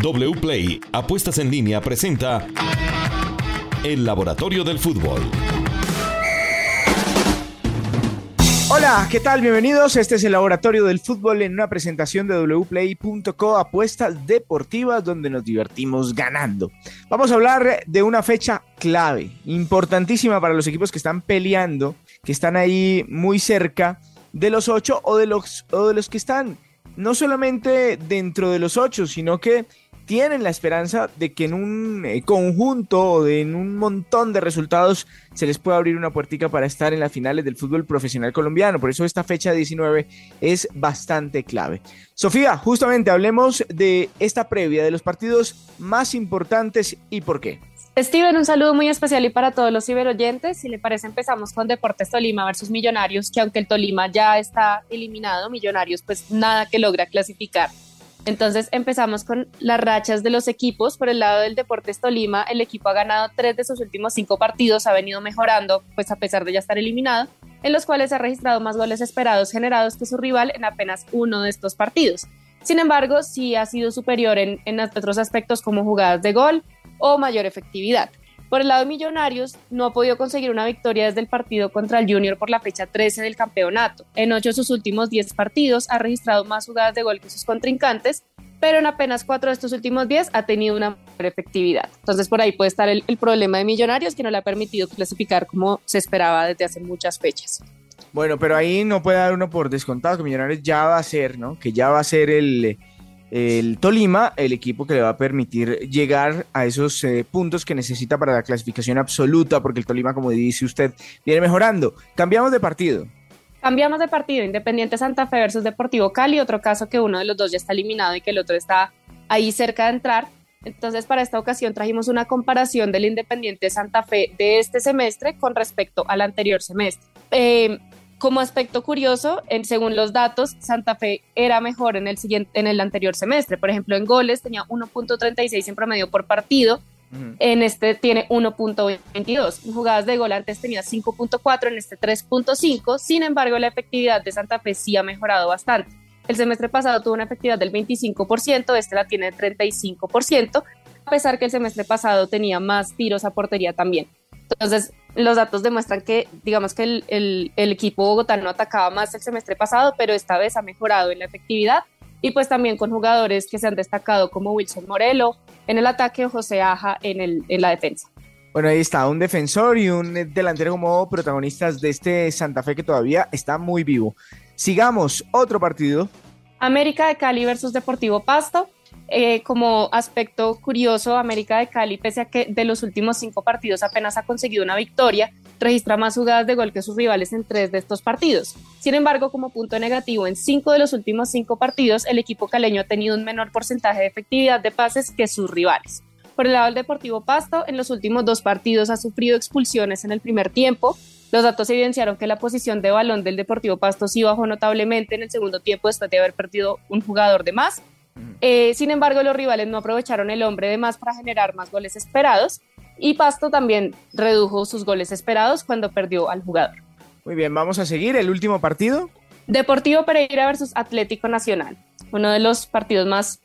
WPLAY Apuestas en línea presenta El Laboratorio del Fútbol. Hola, ¿qué tal? Bienvenidos. Este es el Laboratorio del Fútbol en una presentación de wplay.co, apuestas deportivas donde nos divertimos ganando. Vamos a hablar de una fecha clave, importantísima para los equipos que están peleando, que están ahí muy cerca de los ocho o de los, o de los que están no solamente dentro de los ocho, sino que tienen la esperanza de que en un eh, conjunto o en un montón de resultados se les pueda abrir una puertica para estar en las finales del fútbol profesional colombiano. Por eso esta fecha 19 es bastante clave. Sofía, justamente hablemos de esta previa, de los partidos más importantes y por qué. Steven, un saludo muy especial y para todos los ciberoyentes. Si le parece, empezamos con Deportes Tolima versus Millonarios, que aunque el Tolima ya está eliminado, Millonarios pues nada que logra clasificar. Entonces empezamos con las rachas de los equipos. Por el lado del Deportes Tolima, el equipo ha ganado tres de sus últimos cinco partidos, ha venido mejorando, pues a pesar de ya estar eliminado, en los cuales ha registrado más goles esperados generados que su rival en apenas uno de estos partidos. Sin embargo, sí ha sido superior en, en otros aspectos como jugadas de gol, o mayor efectividad. Por el lado de Millonarios, no ha podido conseguir una victoria desde el partido contra el Junior por la fecha 13 del campeonato. En ocho de sus últimos 10 partidos ha registrado más jugadas de gol que sus contrincantes, pero en apenas cuatro de estos últimos 10 ha tenido una mayor efectividad. Entonces por ahí puede estar el, el problema de Millonarios que no le ha permitido clasificar como se esperaba desde hace muchas fechas. Bueno, pero ahí no puede dar uno por descontado que Millonarios ya va a ser, ¿no? Que ya va a ser el el Tolima, el equipo que le va a permitir llegar a esos eh, puntos que necesita para la clasificación absoluta, porque el Tolima, como dice usted, viene mejorando. Cambiamos de partido. Cambiamos de partido, Independiente Santa Fe versus Deportivo Cali, otro caso que uno de los dos ya está eliminado y que el otro está ahí cerca de entrar. Entonces, para esta ocasión trajimos una comparación del Independiente Santa Fe de este semestre con respecto al anterior semestre. Eh, como aspecto curioso, en, según los datos, Santa Fe era mejor en el, siguiente, en el anterior semestre. Por ejemplo, en goles tenía 1.36 en promedio por partido. En este tiene 1.22. En jugadas de gol antes tenía 5.4, en este 3.5. Sin embargo, la efectividad de Santa Fe sí ha mejorado bastante. El semestre pasado tuvo una efectividad del 25%, este la tiene del 35%, a pesar que el semestre pasado tenía más tiros a portería también. Entonces, los datos demuestran que, digamos que el, el, el equipo bogotano atacaba más el semestre pasado, pero esta vez ha mejorado en la efectividad y pues también con jugadores que se han destacado como Wilson Morelo en el ataque o José Aja en, el, en la defensa. Bueno, ahí está, un defensor y un delantero como protagonistas de este Santa Fe que todavía está muy vivo. Sigamos, otro partido. América de Cali versus Deportivo Pasto. Eh, como aspecto curioso, América de Cali, pese a que de los últimos cinco partidos apenas ha conseguido una victoria, registra más jugadas de gol que sus rivales en tres de estos partidos. Sin embargo, como punto negativo, en cinco de los últimos cinco partidos, el equipo caleño ha tenido un menor porcentaje de efectividad de pases que sus rivales. Por el lado del Deportivo Pasto, en los últimos dos partidos ha sufrido expulsiones en el primer tiempo. Los datos evidenciaron que la posición de balón del Deportivo Pasto sí bajó notablemente en el segundo tiempo después de haber perdido un jugador de más eh, sin embargo, los rivales no aprovecharon el hombre de más para generar más goles esperados y Pasto también redujo sus goles esperados cuando perdió al jugador. Muy bien, vamos a seguir el último partido. Deportivo Pereira versus Atlético Nacional, uno de los partidos más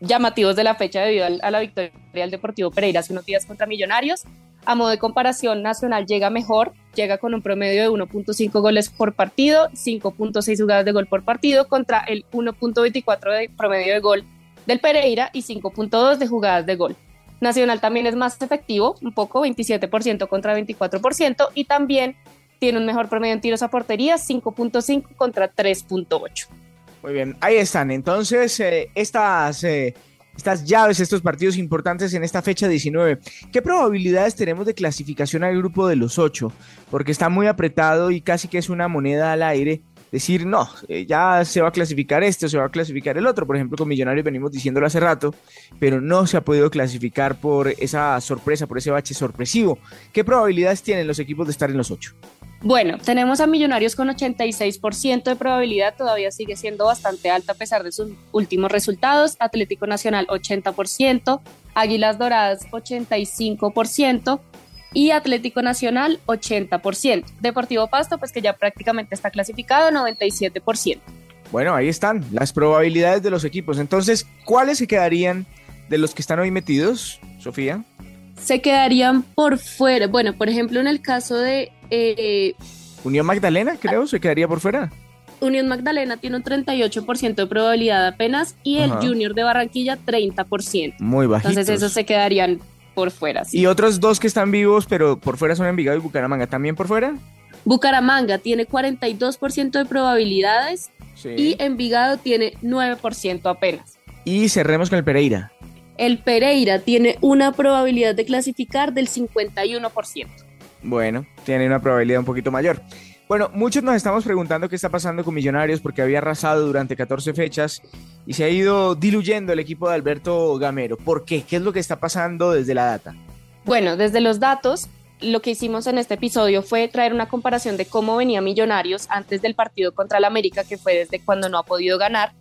llamativos de la fecha debido a la victoria del Deportivo Pereira hace unos días contra Millonarios. A modo de comparación, Nacional llega mejor, llega con un promedio de 1.5 goles por partido, 5.6 jugadas de gol por partido contra el 1.24 de promedio de gol del Pereira y 5.2 de jugadas de gol. Nacional también es más efectivo, un poco, 27% contra 24% y también tiene un mejor promedio en tiros a portería, 5.5 contra 3.8. Muy bien, ahí están. Entonces, eh, estas eh, estas llaves, estos partidos importantes en esta fecha 19. ¿Qué probabilidades tenemos de clasificación al grupo de los ocho? Porque está muy apretado y casi que es una moneda al aire. Decir, no, eh, ya se va a clasificar este o se va a clasificar el otro. Por ejemplo, con Millonarios venimos diciéndolo hace rato, pero no se ha podido clasificar por esa sorpresa, por ese bache sorpresivo. ¿Qué probabilidades tienen los equipos de estar en los ocho? Bueno, tenemos a Millonarios con 86% de probabilidad, todavía sigue siendo bastante alta a pesar de sus últimos resultados. Atlético Nacional 80%, Águilas Doradas 85% y Atlético Nacional 80%. Deportivo Pasto, pues que ya prácticamente está clasificado 97%. Bueno, ahí están las probabilidades de los equipos. Entonces, ¿cuáles se quedarían de los que están hoy metidos, Sofía? Se quedarían por fuera. Bueno, por ejemplo, en el caso de... Eh, Unión Magdalena, creo, se quedaría por fuera. Unión Magdalena tiene un 38% de probabilidad apenas y el Junior de Barranquilla 30%. Muy bajito. Entonces esos se quedarían por fuera. ¿Y otros dos que están vivos pero por fuera son Envigado y Bucaramanga también por fuera? Bucaramanga tiene 42% de probabilidades y Envigado tiene 9% apenas. Y cerremos con el Pereira. El Pereira tiene una probabilidad de clasificar del 51%. Bueno, tiene una probabilidad un poquito mayor. Bueno, muchos nos estamos preguntando qué está pasando con Millonarios porque había arrasado durante 14 fechas y se ha ido diluyendo el equipo de Alberto Gamero. ¿Por qué? ¿Qué es lo que está pasando desde la data? Bueno, desde los datos, lo que hicimos en este episodio fue traer una comparación de cómo venía Millonarios antes del partido contra el América, que fue desde cuando no ha podido ganar.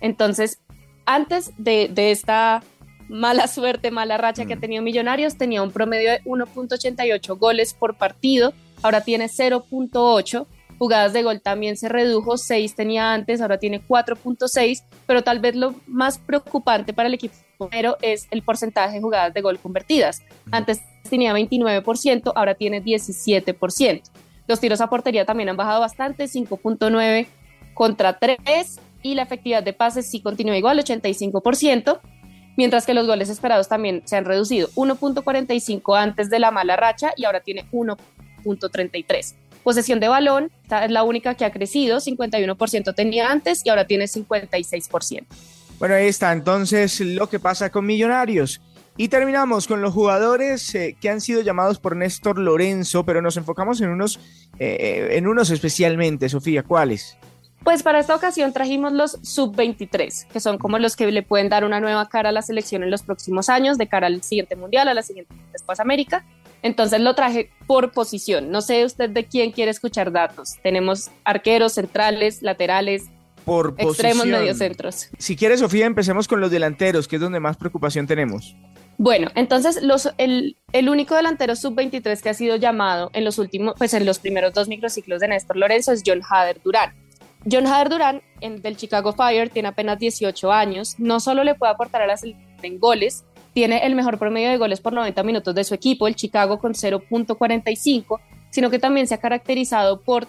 Entonces, antes de, de esta mala suerte, mala racha que ha mm. tenido Millonarios, tenía un promedio de 1.88 goles por partido ahora tiene 0.8. Jugadas de gol también se redujo, 6 tenía antes, ahora tiene 4.6, pero tal vez lo más preocupante para el equipo primero es el porcentaje de jugadas de gol convertidas. Antes tenía 29%, ahora tiene 17%. Los tiros a portería también han bajado bastante, 5.9 contra 3 y la efectividad de pases sí continúa igual, 85%, mientras que los goles esperados también se han reducido, 1.45 antes de la mala racha y ahora tiene 1. Posesión de balón, esta es la única que ha crecido, 51% tenía antes y ahora tiene 56%. Bueno, ahí está entonces lo que pasa con Millonarios. Y terminamos con los jugadores eh, que han sido llamados por Néstor Lorenzo, pero nos enfocamos en unos, eh, en unos especialmente. Sofía, ¿cuáles? Pues para esta ocasión trajimos los sub-23, que son como los que le pueden dar una nueva cara a la selección en los próximos años, de cara al siguiente mundial, a la siguiente después América. Entonces lo traje por posición. No sé usted de quién quiere escuchar datos. Tenemos arqueros, centrales, laterales, por extremos, mediocentros. Si quiere, Sofía, empecemos con los delanteros, que es donde más preocupación tenemos. Bueno, entonces los, el, el único delantero sub-23 que ha sido llamado en los últimos, pues en los primeros dos microciclos de Néstor Lorenzo es John Hader Durán. John Hader Durán, en, del Chicago Fire, tiene apenas 18 años. No solo le puede aportar a la selección en goles, tiene el mejor promedio de goles por 90 minutos de su equipo, el Chicago con 0.45, sino que también se ha caracterizado por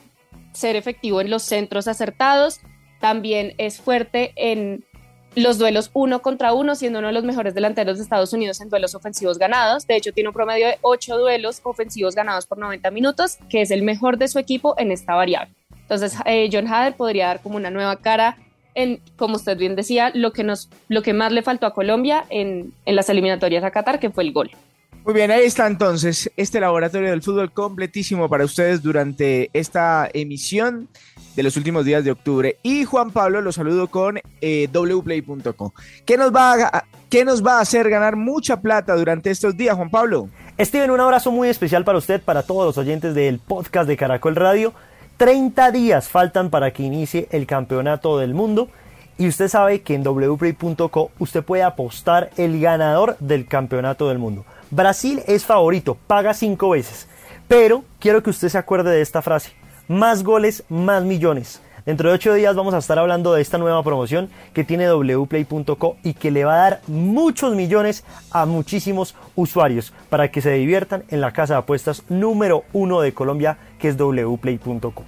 ser efectivo en los centros acertados, también es fuerte en los duelos uno contra uno, siendo uno de los mejores delanteros de Estados Unidos en duelos ofensivos ganados. De hecho, tiene un promedio de 8 duelos ofensivos ganados por 90 minutos, que es el mejor de su equipo en esta variable. Entonces, eh, John Hader podría dar como una nueva cara en, como usted bien decía, lo que, nos, lo que más le faltó a Colombia en, en las eliminatorias a Qatar, que fue el gol. Muy bien, ahí está entonces este laboratorio del fútbol completísimo para ustedes durante esta emisión de los últimos días de octubre. Y Juan Pablo lo saludo con eh, wplay.com. ¿Qué, nos va a, ¿Qué nos va a hacer ganar mucha plata durante estos días, Juan Pablo? Steven, un abrazo muy especial para usted, para todos los oyentes del podcast de Caracol Radio. 30 días faltan para que inicie el campeonato del mundo y usted sabe que en wplay.co usted puede apostar el ganador del campeonato del mundo. Brasil es favorito, paga 5 veces. Pero quiero que usted se acuerde de esta frase. Más goles, más millones. Dentro de 8 días vamos a estar hablando de esta nueva promoción que tiene wplay.co y que le va a dar muchos millones a muchísimos usuarios para que se diviertan en la casa de apuestas número uno de Colombia que es wplay.co.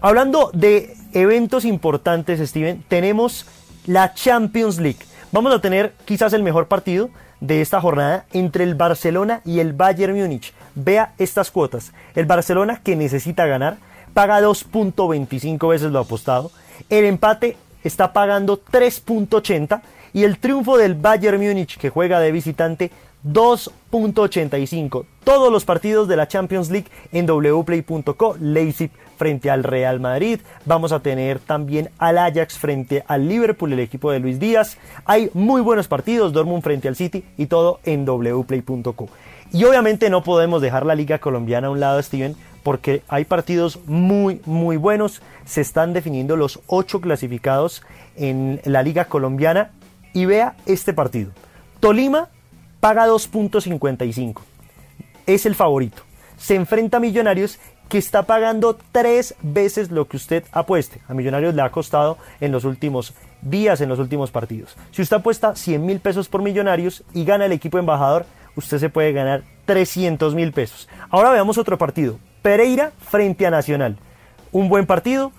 Hablando de eventos importantes, Steven, tenemos la Champions League. Vamos a tener quizás el mejor partido de esta jornada entre el Barcelona y el Bayern Múnich. Vea estas cuotas. El Barcelona que necesita ganar paga 2.25 veces lo apostado. El empate está pagando 3.80 y el triunfo del Bayern Múnich que juega de visitante 2.85. Todos los partidos de la Champions League en wplay.co. Leipzig frente al Real Madrid. Vamos a tener también al Ajax frente al Liverpool, el equipo de Luis Díaz. Hay muy buenos partidos, Dortmund frente al City y todo en wplay.co. Y obviamente no podemos dejar la Liga Colombiana a un lado, Steven, porque hay partidos muy, muy buenos. Se están definiendo los ocho clasificados en la Liga Colombiana. Y vea este partido. Tolima paga 2.55. Es el favorito. Se enfrenta a Millonarios que está pagando tres veces lo que usted apueste. A Millonarios le ha costado en los últimos días, en los últimos partidos. Si usted apuesta 100 mil pesos por Millonarios y gana el equipo embajador, usted se puede ganar 300 mil pesos. Ahora veamos otro partido. Pereira frente a Nacional. Un buen partido.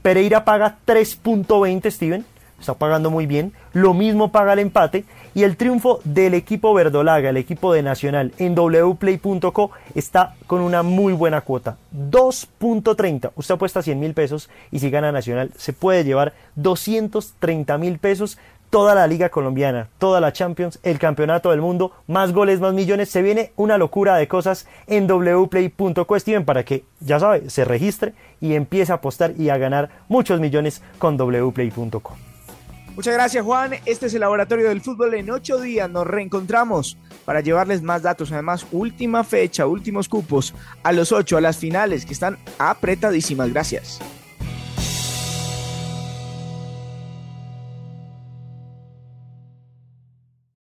Pereira paga 3.20, Steven está pagando muy bien. Lo mismo paga el empate. Y el triunfo del equipo verdolaga, el equipo de Nacional, en wplay.co está con una muy buena cuota. 2.30. Usted apuesta 100 mil pesos y si gana Nacional se puede llevar 230 mil pesos. Toda la Liga Colombiana, toda la Champions, el Campeonato del Mundo, más goles, más millones. Se viene una locura de cosas en wplay.co, Steven, para que, ya sabe, se registre y empiece a apostar y a ganar muchos millones con wplay.co. Muchas gracias Juan, este es el Laboratorio del Fútbol. En ocho días nos reencontramos para llevarles más datos. Además, última fecha, últimos cupos a los ocho, a las finales que están apretadísimas. Gracias.